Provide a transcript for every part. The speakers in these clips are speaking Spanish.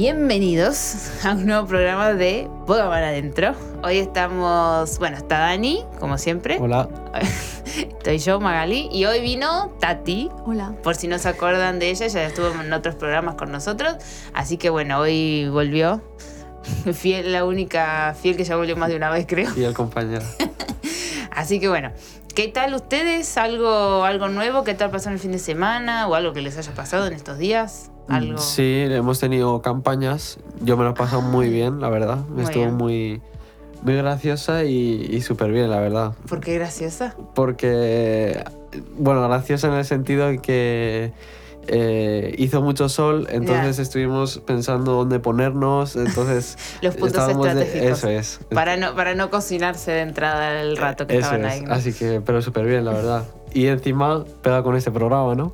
Bienvenidos a un nuevo programa de Boga para Adentro. Hoy estamos, bueno, está Dani, como siempre. Hola. Estoy yo, Magali, y hoy vino Tati. Hola. Por si no se acuerdan de ella, ya estuvo en otros programas con nosotros. Así que bueno, hoy volvió. Fiel, la única fiel que ya volvió más de una vez, creo. Y el compañero. Así que bueno, ¿qué tal ustedes? ¿Algo, algo nuevo? ¿Qué tal pasó en el fin de semana? ¿O algo que les haya pasado en estos días? ¿Algo? Sí, hemos tenido campañas. Yo me lo he pasado muy bien, la verdad. Muy Estuvo bien. muy, muy graciosa y, y súper bien, la verdad. ¿Por qué graciosa? Porque, bueno, graciosa en el sentido de que eh, hizo mucho sol, entonces estuvimos pensando dónde ponernos, entonces... Los puntos estábamos de- estratégicos. eso es. Para no, para no cocinarse de entrada el rato que Eso estaban es. ahí. ¿no? Así que, pero súper bien, la verdad. Y encima pega con este programa, ¿no?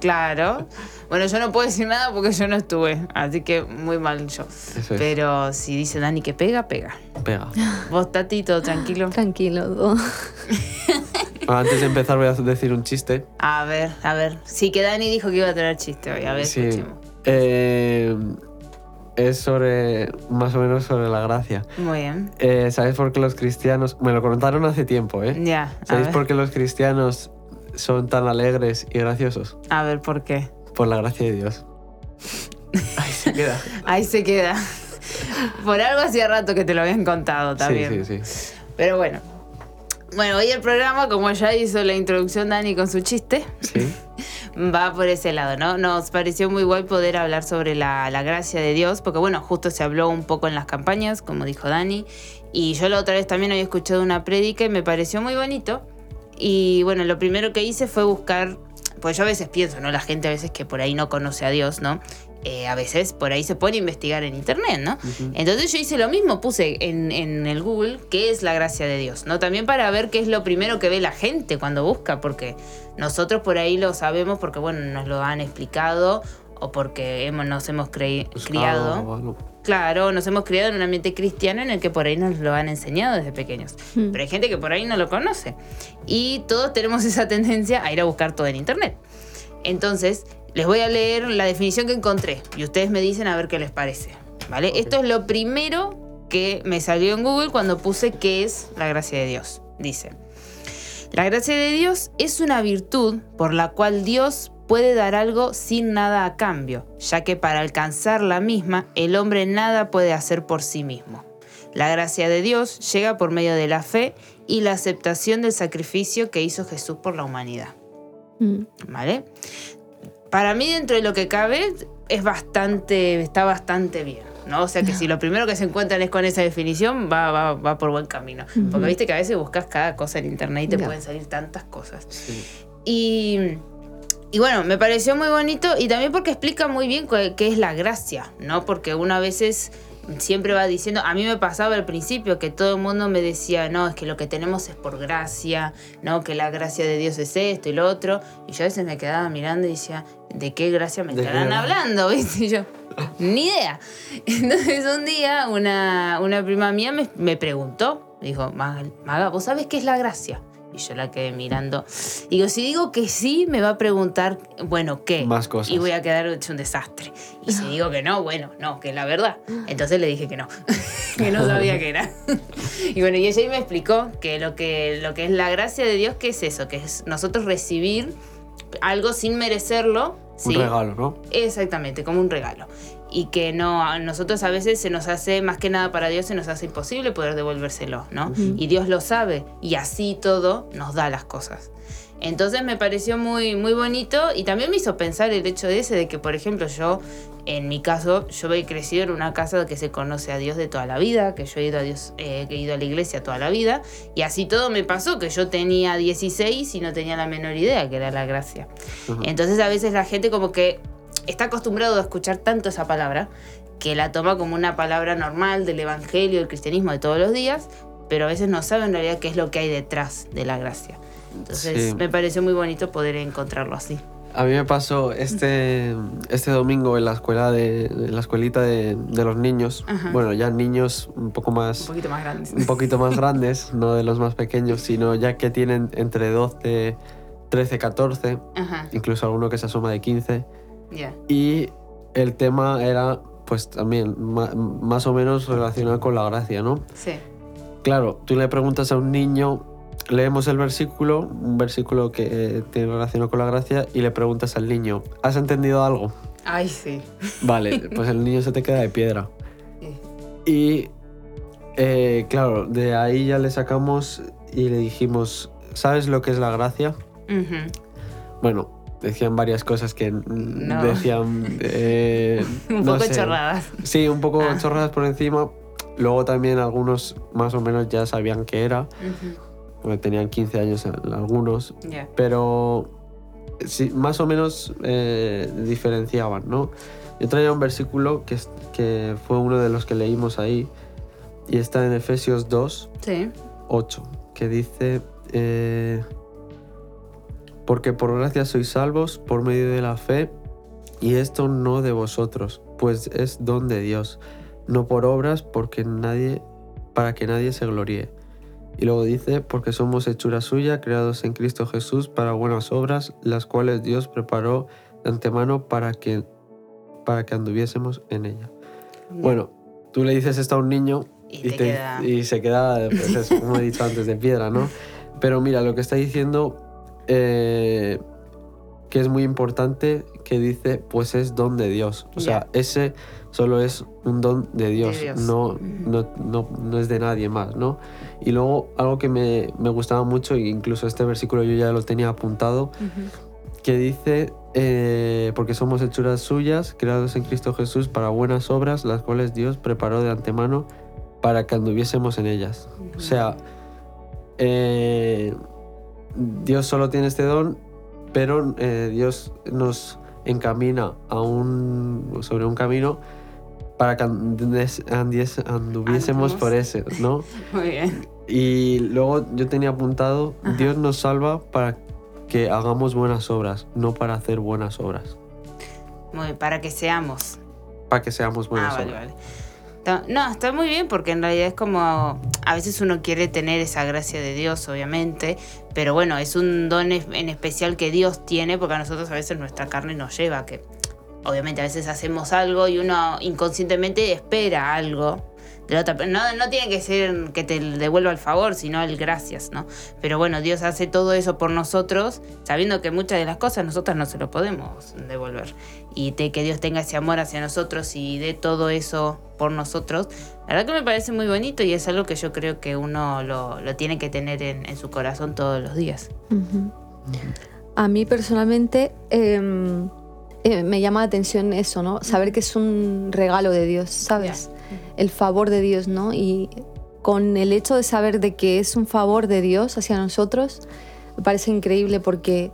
Claro. Bueno, yo no puedo decir nada porque yo no estuve, así que muy mal yo. Eso es. Pero si dice Dani que pega, pega. Pega. Vos, Tati, todo tranquilo. Tranquilo. todo. Antes de empezar voy a decir un chiste. A ver, a ver. Sí, que Dani dijo que iba a traer chiste hoy. A ver, Sí. escuchemos. Eh, es sobre, más o menos sobre la gracia. Muy bien. Eh, ¿Sabéis por qué los cristianos, me lo contaron hace tiempo, ¿eh? Ya. A ¿Sabéis ver, por qué los cristianos son tan alegres y graciosos? a ver, ¿por qué? Por la gracia de Dios. Ahí se queda. Ahí se queda. Por algo hacía rato que te lo habían contado también. Sí, sí, sí. Pero bueno. Bueno, hoy el programa, como ya hizo la introducción Dani con su chiste, Sí, va por ese lado, ¿no? Nos pareció muy guay poder hablar sobre la, la gracia de Dios, porque bueno, justo se habló un poco en las campañas, como dijo Dani, y yo la otra vez también había escuchado una prédica y me pareció muy bonito. Y bueno, lo primero que hice fue buscar, pues yo a veces pienso, ¿no? La gente a veces que por ahí no conoce a Dios, ¿no? Eh, a veces por ahí se pone a investigar en internet, ¿no? Entonces yo hice lo mismo, puse en, en el Google qué es la gracia de Dios, ¿no? También para ver qué es lo primero que ve la gente cuando busca, porque nosotros por ahí lo sabemos porque, bueno, nos lo han explicado o porque hemos, nos hemos criado. ah, bueno. Claro, nos hemos criado en un ambiente cristiano en el que por ahí nos lo han enseñado desde pequeños. Mm. Pero hay gente que por ahí no lo conoce. Y todos tenemos esa tendencia a ir a buscar todo en internet. Entonces, les voy a leer la definición que encontré y ustedes me dicen a ver qué les parece. ¿Vale? Esto es lo primero que me salió en Google cuando puse qué es la gracia de Dios. Dice, la gracia de Dios es una virtud por la cual Dios puede dar algo sin nada a cambio, ya que para alcanzar la misma el hombre nada puede hacer por sí mismo. La gracia de Dios llega por medio de la fe y la aceptación del sacrificio que hizo Jesús por la humanidad. Mm. ¿Vale? Para mí, dentro de lo que cabe, es bastante, está bastante bien. ¿no? O sea que si lo primero que se encuentran es con esa definición, va, va, va por buen camino. Porque viste que a veces buscas cada cosa en internet y te Ya. pueden salir tantas cosas. Sí. Y, y bueno, me pareció muy bonito y también porque explica muy bien qué es la gracia, ¿no? Porque uno a veces siempre va diciendo, a mí me pasaba al principio que todo el mundo me decía, no, es que lo que tenemos es por gracia, ¿no? Que la gracia de Dios es esto y lo otro. Y yo a veces me quedaba mirando y decía, ¿de qué gracia me ¿De qué estarán hablando? ¿Viste? Y yo, ni idea. Entonces un día una, una prima mía me, me preguntó, dijo, Maga, Maga, ¿vos sabés qué es la gracia? Y yo la quedé mirando. Digo, si digo que sí, me va a preguntar, bueno, ¿qué? Más cosas. Y voy a quedar hecho un desastre. Y si digo que no, bueno, no, que es la verdad. Entonces le dije que no, que no sabía qué era. Y bueno, y ella ahí me explicó que lo que, lo que es la gracia de Dios, que es eso, que es nosotros recibir algo sin merecerlo. Un ¿sí? regalo, ¿no? Exactamente, como un regalo. Y que no, a nosotros a veces se nos hace, más que nada para Dios, se nos hace imposible poder devolvérselo, ¿no? Y Dios lo sabe, y así todo nos da las cosas. Entonces me pareció muy, muy bonito y también me hizo pensar el hecho de ese, de que por ejemplo yo, en mi caso, yo he crecido en una casa que se conoce a Dios de toda la vida, que yo he ido a Dios, eh, he ido a la iglesia toda la vida, y así todo me pasó, que yo tenía 16 y no tenía la menor idea que era la gracia. Ujú. Entonces a veces la gente como que está acostumbrado a escuchar tanto esa palabra que la toma como una palabra normal del evangelio, del cristianismo de todos los días, pero a veces no sabe en realidad qué es lo que hay detrás de la gracia. Entonces Sí. me pareció muy bonito poder encontrarlo así. A mí me pasó este, este domingo en la escuela de, en la escuelita de, de los niños. Ajá. Bueno, ya niños un poco Un más poquito más grandes. un poquito más grandes, no de los más pequeños, sino ya que tienen entre 12, 13, 14, Ajá, incluso alguno que se asoma de 15. ya. Y el tema era pues también más o menos relacionado con la gracia, ¿no? Sí. Claro, tú le preguntas a un niño, leemos el versículo, un versículo que eh, tiene relación con la gracia, y le preguntas al niño, ¿has entendido algo? Ay, sí. Vale, pues el niño se te queda de piedra. Y eh, claro, de ahí ya le sacamos y le dijimos, ¿sabes lo que es la gracia? Bueno, decían varias cosas que decían... Eh, un poco chorradas. Sí, un poco ah. chorradas por encima. Luego también algunos más o menos ya sabían qué era. Porque tenían 15 años algunos. Pero sí, más o menos eh, diferenciaban, ¿no? Yo traía un versículo que, que fue uno de los que leímos ahí. Y está en Efesios 2, 8, que dice... Eh, porque por gracia sois salvos por medio de la fe, y esto no de vosotros, pues es don de Dios, no por obras, porque nadie, para que nadie se gloríe. Y luego dice, porque somos hechura suya, creados en Cristo Jesús para buenas obras, las cuales Dios preparó de antemano para que, para que anduviésemos en ella. Bueno, tú le dices esto a un niño y, se queda, pues como he dicho antes, de piedra, ¿no? Pero mira, lo que está diciendo eh, que es muy importante, que dice, pues es don de Dios. O sea, ese solo es un don de Dios, No, no, no, es de nadie más, ¿no? Y luego algo que me, me, gustaba mucho, e incluso este versículo yo ya lo tenía apuntado, que dice, eh, porque somos hechuras suyas, creados en Cristo Jesús para buenas obras, las cuales Dios preparó de antemano para que anduviésemos en ellas. O sea, eh, Dios solo tiene este don, pero eh, Dios nos encamina a un, sobre un camino para que anduviésemos por ese, ¿no? Muy bien. Y luego yo tenía apuntado, Dios nos salva para que hagamos buenas obras, no para hacer buenas obras. Muy para que seamos. Para que seamos buenas ah, obras. No, está muy bien porque en realidad es como a veces uno quiere tener esa gracia de Dios, obviamente, pero bueno, es un don en especial que Dios tiene porque a nosotros a veces nuestra carne nos lleva, que obviamente a veces hacemos algo y uno inconscientemente espera algo no, no tiene que ser que te devuelva el favor, sino el gracias, ¿no? Pero bueno, Dios hace todo eso por nosotros, sabiendo que muchas de las cosas nosotras no se lo podemos devolver. Y que Dios tenga ese amor hacia nosotros y dé todo eso por nosotros, la verdad que me parece muy bonito y es algo que yo creo que uno lo, tiene que tener en, su corazón todos los días. A mí personalmente em, eh, me llama la atención eso, ¿no? Saber que es un regalo de Dios, ¿sabes? el favor de Dios, ¿no? Y con el hecho de saber de que es un favor de Dios hacia nosotros, me parece increíble porque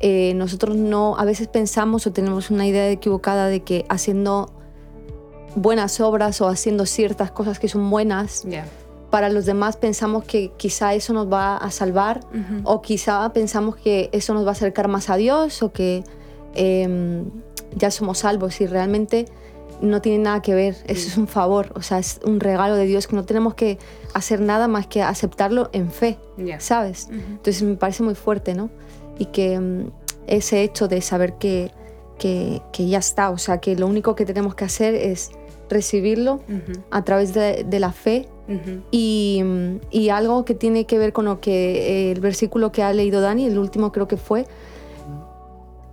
eh, nosotros no, a veces pensamos o tenemos una idea equivocada de que haciendo buenas obras o haciendo ciertas cosas que son buenas, para los demás pensamos que quizá eso nos va a salvar o quizá pensamos que eso nos va a acercar más a Dios o que em, ya somos salvos y realmente no tiene nada que ver, eso es un favor, o sea, es un regalo de Dios que no tenemos que hacer nada más que aceptarlo en fe, ¿sabes? Entonces me parece muy fuerte, ¿no? Y que mm, ese hecho de saber que, que, ya está, o sea, que lo único que tenemos que hacer es recibirlo a través de, la fe y, mm, y, algo que tiene que ver con lo que eh, el versículo que ha leído Dani, el último creo que fue,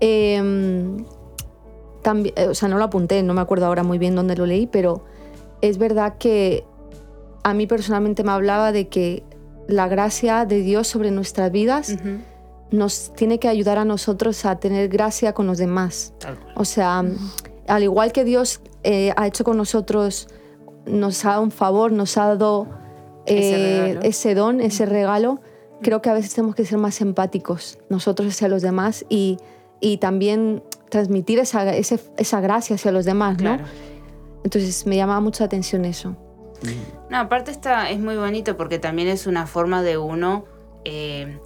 eh, eh, o sea, no lo apunté, no me acuerdo ahora muy bien dónde lo leí, pero es verdad que a mí personalmente me hablaba de que la gracia de Dios sobre nuestras vidas nos tiene que ayudar a nosotros a tener gracia con los demás. O sea, al igual que Dios eh, ha hecho con nosotros, nos ha dado un favor, nos ha dado eh, ese, don, ese regalo, creo que a veces tenemos que ser más empáticos nosotros hacia los demás y, y también transmitir esa, esa gracia hacia los demás, ¿no? Entonces me llamaba mucho la atención eso. No, aparte está, es muy bonito porque también es una forma de uno eh,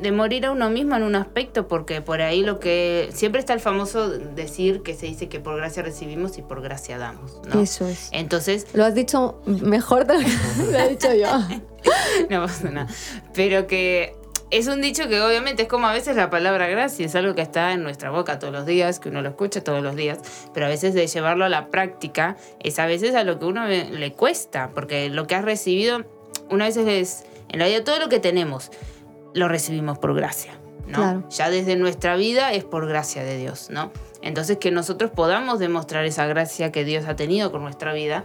de morir a uno mismo en un aspecto, porque por ahí lo que siempre está el famoso decir que se dice que por gracia recibimos y por gracia damos. ¿no? Eso es. Entonces. Lo has dicho mejor de lo que lo he dicho yo. no pasa nada. Pero que es un dicho que obviamente es como a veces la palabra gracia, es algo que está en nuestra boca todos los días, que uno lo escucha todos los días, pero a veces de llevarlo a la práctica es a veces a lo que uno le cuesta, porque lo que has recibido, una vez es, en realidad todo lo que tenemos lo recibimos por gracia, ¿no? Ya desde nuestra vida es por gracia de Dios, ¿no? Entonces que nosotros podamos demostrar esa gracia que Dios ha tenido con nuestra vida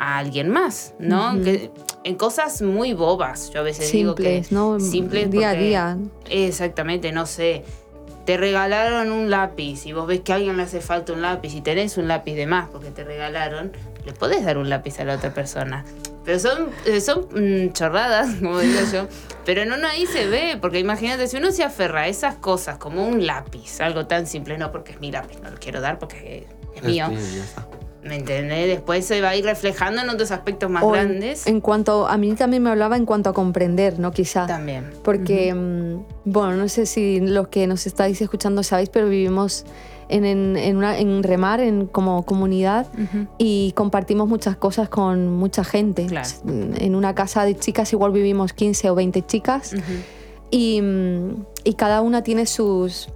a alguien más, ¿no? que, en cosas muy bobas, yo a veces digo que ¿no? simples día a día. Exactamente, no sé. Te regalaron un lápiz y vos ves que a alguien le hace falta un lápiz y tenés un lápiz de más porque te regalaron, le podés dar un lápiz a la otra persona. Pero son, eh, son mm, chorradas, como digo yo. Pero en uno ahí se ve, porque imagínate, si uno se aferra a esas cosas como un lápiz, algo tan simple, no porque es mi lápiz, no lo quiero dar porque es, mío. ¿Me entendés? Después se va a ir reflejando en otros aspectos más grandes. En, cuanto, a mí también me hablaba en cuanto a comprender, ¿no? Quizá. También. Porque, mm, bueno, no sé si los que nos estáis escuchando sabéis, pero vivimos en, en, una, en remar en, como comunidad y compartimos muchas cosas con mucha gente. En una casa de chicas igual vivimos 15 o 20 chicas y, mm, y, cada una tiene sus,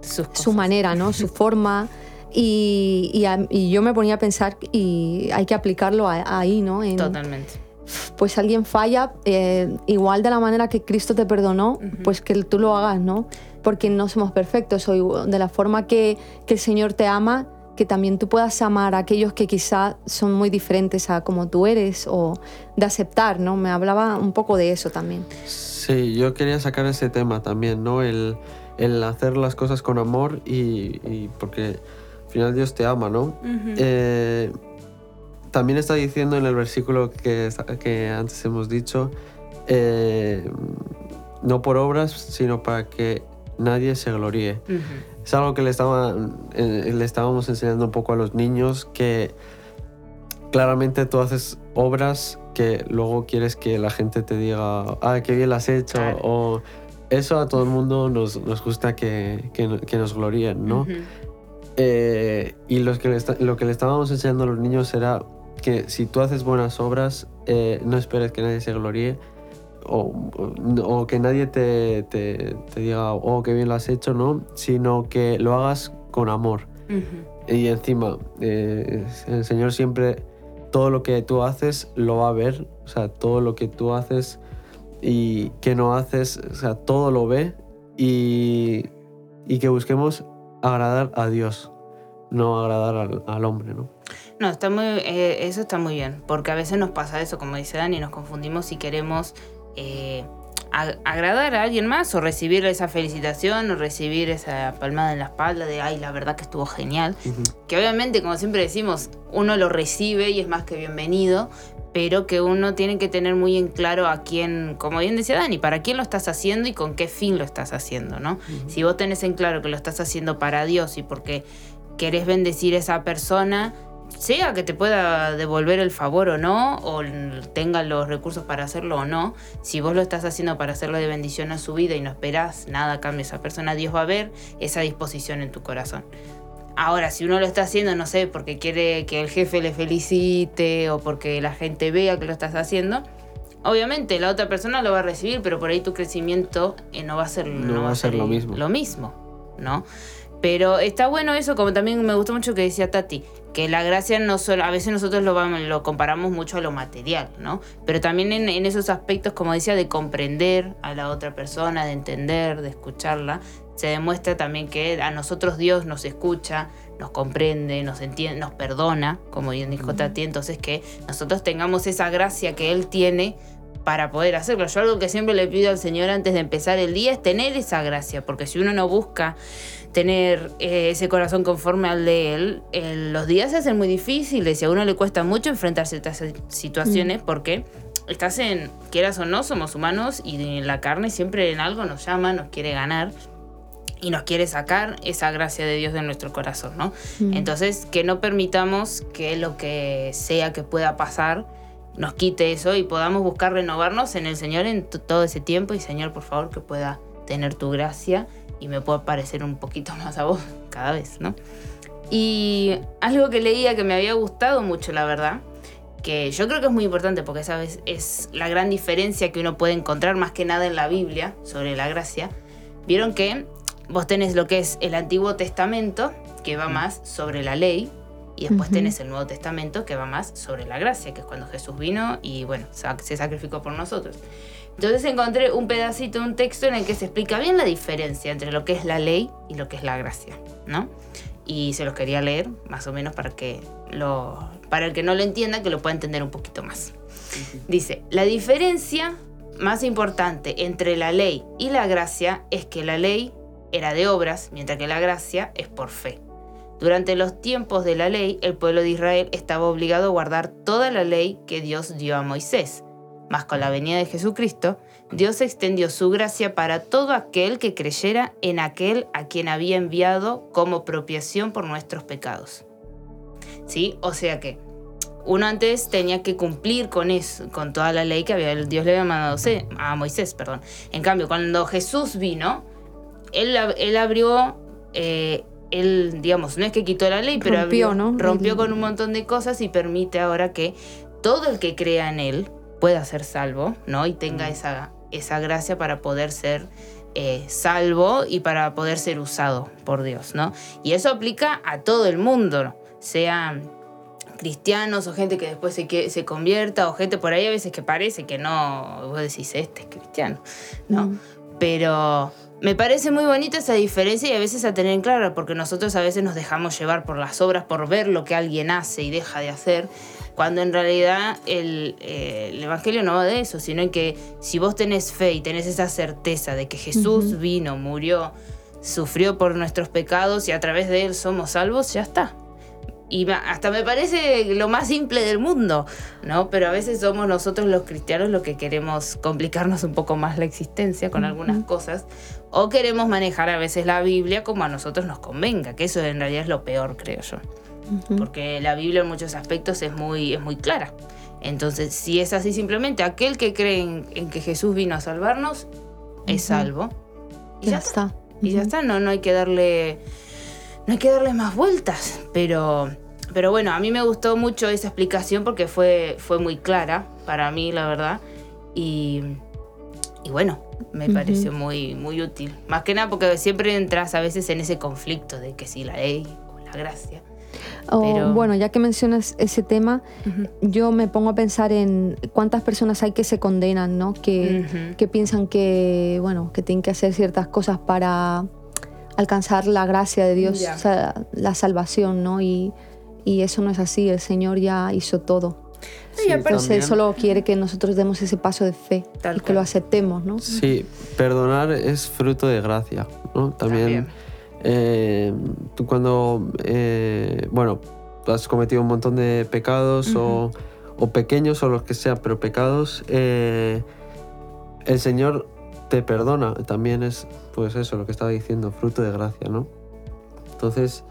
su manera, ¿no? su forma. Y, y, yo me ponía a pensar y hay que aplicarlo ahí, ¿no? Totalmente. Pues alguien falla, eh, igual de la manera que Cristo te perdonó, pues que tú lo hagas, ¿no? Porque no somos perfectos, o de la forma que, que, el Señor te ama, que también tú puedas amar a aquellos que quizá son muy diferentes a como tú eres, o de aceptar, ¿no? Me hablaba un poco de eso también. Sí, yo quería sacar ese tema también, ¿no? El, el hacer las cosas con amor y, y porque al final Dios te ama, ¿no? Eh, también está diciendo en el versículo que, que antes hemos dicho, eh, no por obras, sino para que nadie se gloríe. Es algo que le, estaba, eh, le estábamos enseñando un poco a los niños, que claramente tú haces obras que luego quieres que la gente te diga, ah, qué bien las has hecho, o eso a todo el mundo nos, nos gusta que, que, nos gloríen, ¿no? Eh, y lo que, le lo que le estábamos enseñando a los niños era que si tú haces buenas obras, eh, no esperes que nadie se gloríe o, que nadie te, te, diga, oh, qué bien lo has hecho, ¿no? Sino que lo hagas con amor. Y encima, eh, el Señor siempre, todo lo que tú haces lo va a ver, o sea, todo lo que tú haces y que no haces, o sea, todo lo ve y, y que busquemos agradar a Dios, no agradar al, hombre, ¿no? No, está muy, eh, eso está muy bien, porque a veces nos pasa eso, como dice Dani, nos confundimos si queremos eh, agradar a alguien más o recibir esa felicitación o recibir esa palmada en la espalda de, ay, la verdad que estuvo genial. Que obviamente, como siempre decimos, uno lo recibe y es más que bienvenido, pero que uno tiene que tener muy en claro a quién, como bien decía Dani, para quién lo estás haciendo y con qué fin lo estás haciendo, ¿no? Si vos tenés en claro que lo estás haciendo para Dios y porque querés bendecir a esa persona, sea que te pueda devolver el favor o no, o tenga los recursos para hacerlo o no, si vos lo estás haciendo para hacerlo de bendición a su vida y no esperás nada a cambio de esa persona, Dios va a ver esa disposición en tu corazón. Ahora, si uno lo está haciendo, no sé, porque quiere que el jefe le felicite o porque la gente vea que lo estás haciendo, obviamente la otra persona lo va a recibir, pero por ahí tu crecimiento eh, no va a ser, no, va a ser lo mismo. Lo mismo, ¿no? Pero está bueno eso, como también me gustó mucho que decía Tati, que la gracia no solo, a veces nosotros lo, lo comparamos mucho a lo material, ¿no? Pero también en, en, esos aspectos, como decía, de comprender a la otra persona, de entender, de escucharla, se demuestra también que a nosotros Dios nos escucha, nos comprende, nos entiende, nos perdona, como bien dijo Tati, entonces que nosotros tengamos esa gracia que Él tiene para poder hacerlo. Yo algo que siempre le pido al Señor antes de empezar el día es tener esa gracia, porque si uno no busca tener eh, ese corazón conforme al de Él, los días se hacen muy difíciles y a uno le cuesta mucho enfrentarse a estas situaciones porque estás en, quieras o no, somos humanos y la carne siempre en algo nos llama, nos quiere ganar y nos quiere sacar esa gracia de Dios de nuestro corazón, ¿no? Mm. Entonces, que no permitamos que lo que sea que pueda pasar nos quite eso y podamos buscar renovarnos en el Señor en todo ese tiempo y Señor, por favor, que pueda tener tu gracia y me pueda parecer un poquito más a vos cada vez, ¿no? Y algo que leía que me había gustado mucho, la verdad, que yo creo que es muy importante porque esa vez es la gran diferencia que uno puede encontrar más que nada en la Biblia sobre la gracia. Vieron que vos tenés lo que es el Antiguo Testamento, que va más sobre la ley, y después tenés el Nuevo Testamento, que va más sobre la gracia, que es cuando Jesús vino y bueno, se sacrificó por nosotros. Entonces encontré un pedacito, un texto en el que se explica bien la diferencia entre lo que es la ley y lo que es la gracia, ¿no? Y se los quería leer, más o menos, para que lo, para el que no lo entienda, que lo pueda entender un poquito más. Dice, la diferencia más importante entre la ley y la gracia es que la ley era de obras, mientras que la gracia es por fe. Durante los tiempos de la ley, el pueblo de Israel estaba obligado a guardar toda la ley que Dios dio a Moisés. Mas con la venida de Jesucristo, Dios extendió su gracia para todo aquel que creyera en aquel a quien había enviado como propiación por nuestros pecados. ¿Sí? O sea que uno antes tenía que cumplir con eso, con toda la ley que había, Dios le había mandado a Moisés. Perdón. En cambio, cuando Jesús vino, él, él abrió, eh, él, digamos, no es que quitó la ley, pero rompió, rompió con un montón de cosas y permite ahora que todo el que crea en él pueda ser salvo, ¿no? Y tenga mm. esa, esa gracia para poder ser eh, salvo y para poder ser usado por Dios, ¿no? Y eso aplica a todo el mundo, sea cristianos o gente que después se, se convierta o gente por ahí a veces que parece que no, vos decís, este es cristiano, ¿no? Mm. Pero me parece muy bonita esa diferencia y a veces a tener en claro, porque nosotros a veces nos dejamos llevar por las obras, por ver lo que alguien hace y deja de hacer, cuando en realidad el, eh, el Evangelio no va de eso, sino que si vos tenés fe y tenés esa certeza de que Jesús vino, murió, sufrió por nuestros pecados y a través de él somos salvos, ya está. Y hasta me parece lo más simple del mundo, ¿no? Pero a veces somos nosotros los cristianos los que queremos complicarnos un poco más la existencia con algunas cosas o queremos manejar a veces la Biblia como a nosotros nos convenga, que eso en realidad es lo peor, creo yo. Porque la Biblia en muchos aspectos es muy, es muy clara. Entonces, si es así simplemente, aquel que cree en, que Jesús vino a salvarnos, es salvo. Y ya, está. Y ya está, no, no hay que darle no hay que darle más vueltas, pero, pero bueno, a mí me gustó mucho esa explicación porque fue, fue muy clara para mí, la verdad. Y, y bueno, me pareció muy, muy útil. Más que nada porque siempre entras a veces en ese conflicto de que si la ley o la gracia. Pero... Bueno, ya que mencionas ese tema, yo me pongo a pensar en cuántas personas hay que se condenan, ¿no? Que, que piensan que, bueno, que tienen que hacer ciertas cosas para alcanzar la gracia de Dios, o sea, la salvación, ¿no? Y, y, eso no es así, el Señor ya hizo todo. Sí, y Él solo quiere que nosotros demos ese paso de fe y que lo aceptemos, ¿no? Sí, perdonar es fruto de gracia, ¿no? También, eh, tú cuando, eh, bueno, has cometido un montón de pecados o, o, pequeños o los que sean, pero pecados, eh, el Señor te perdona. También es, pues eso, lo que estaba diciendo, fruto de gracia, ¿no? Entonces,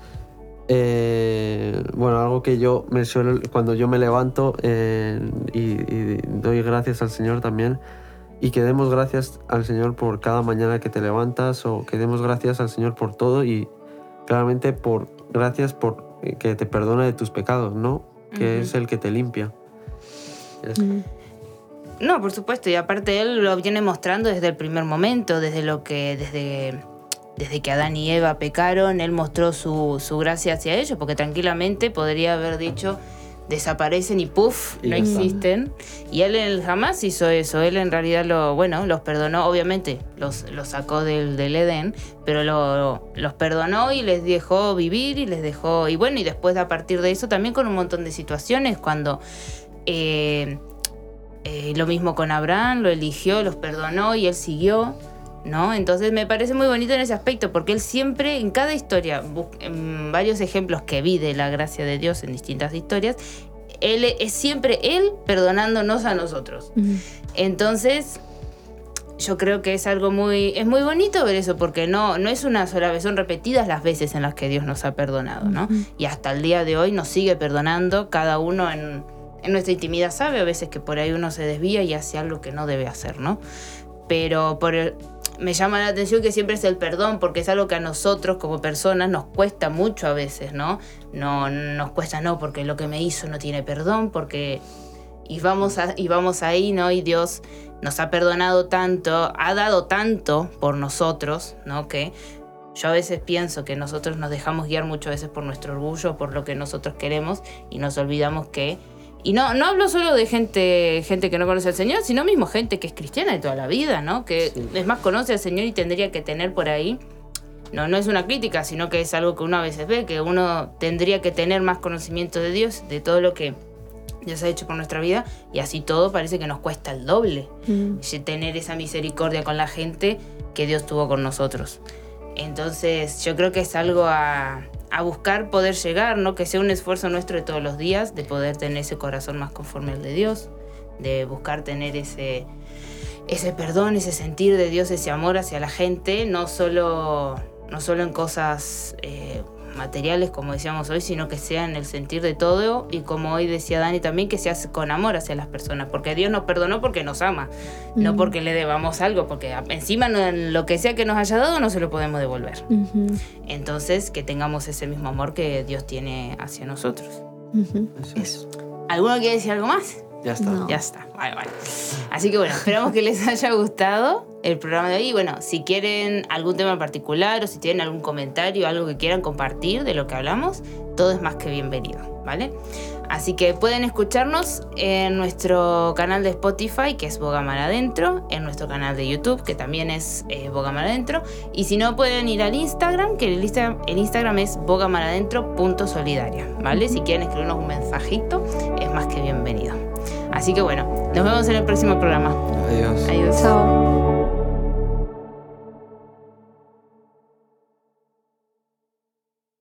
eh, bueno, algo que yo me suelo, cuando yo me levanto eh, y, doy gracias al Señor también, y que demos gracias al Señor por cada mañana que te levantas, o que demos gracias al Señor por todo, y claramente por gracias por que te perdona de tus pecados, ¿no? Que es el que te limpia. No, por supuesto, y aparte él lo viene mostrando desde el primer momento, desde lo que, desde, desde que Adán y Eva pecaron, él mostró su, su gracia hacia ellos, porque tranquilamente podría haber dicho desaparecen y puff, no existen. Y él, jamás hizo eso. Él en realidad lo, bueno, los perdonó, obviamente, los, los sacó del, del Edén, pero lo, los perdonó y les dejó vivir y les dejó. Y bueno, y después a partir de eso también con un montón de situaciones, cuando eh, eh, lo mismo con Abraham, lo eligió, los perdonó y él siguió. ¿No? Entonces me parece muy bonito en ese aspecto, porque él siempre, en cada historia, en varios ejemplos que vi de la gracia de Dios en distintas historias, él es siempre él perdonándonos a nosotros. Entonces, yo creo que es algo muy, es muy bonito ver eso, porque no, no es una sola vez, son repetidas las veces en las que Dios nos ha perdonado, ¿no? Y hasta el día de hoy nos sigue perdonando cada uno en en nuestra intimidad sabe a veces que por ahí uno se desvía y hace algo que no debe hacer, ¿no? Pero por me llama la atención que siempre es el perdón, porque es algo que a nosotros como personas nos cuesta mucho a veces, ¿no? No nos cuesta, no, porque lo que me hizo no tiene perdón, porque... Y vamos, a, y vamos ahí, ¿no? Y Dios nos ha perdonado tanto, ha dado tanto por nosotros, ¿no? Que yo a veces pienso que nosotros nos dejamos guiar muchas veces por nuestro orgullo, por lo que nosotros queremos, y nos olvidamos que y no, no hablo solo de gente, gente que no conoce al Señor, sino mismo gente que es cristiana de toda la vida, ¿no? Que es más conoce al Señor y tendría que tener por ahí. No, no es una crítica, sino que es algo que uno a veces ve, que uno tendría que tener más conocimiento de Dios, de todo lo que Dios ha hecho por nuestra vida, y así todo parece que nos cuesta el doble. Mm. Tener esa misericordia con la gente que Dios tuvo con nosotros. Entonces, yo creo que es algo a, a buscar poder llegar, ¿no? Que sea un esfuerzo nuestro de todos los días, de poder tener ese corazón más conforme al de Dios, de buscar tener ese, ese perdón, ese sentir de Dios, ese amor hacia la gente, no solo, no solo en cosas eh, materiales, como decíamos hoy, sino que sea en el sentir de todo y como hoy decía Dani también, que sea con amor hacia las personas, porque Dios nos perdonó porque nos ama, no porque le debamos algo, porque encima lo que sea que nos haya dado no se lo podemos devolver. Entonces, que tengamos ese mismo amor que Dios tiene hacia nosotros. Eso. ¿Alguno quiere decir algo más? Ya está. Ya está. Vale, vale. Así que bueno, esperamos que les haya gustado el programa de hoy. Bueno, si quieren algún tema en particular o si tienen algún comentario, algo que quieran compartir de lo que hablamos, todo es más que bienvenido, ¿vale? Así que pueden escucharnos en nuestro canal de Spotify, que es Bogamar Adentro, en nuestro canal de YouTube, que también es eh, Bogamar Adentro, y si no, pueden ir al Instagram, que el Instagram, el Instagram es bogamaradentro.solidaria, ¿vale? Si quieren escribirnos un mensajito, es más que bienvenido. Así que bueno, nos vemos en el próximo programa. Adiós. Adiós. Chao.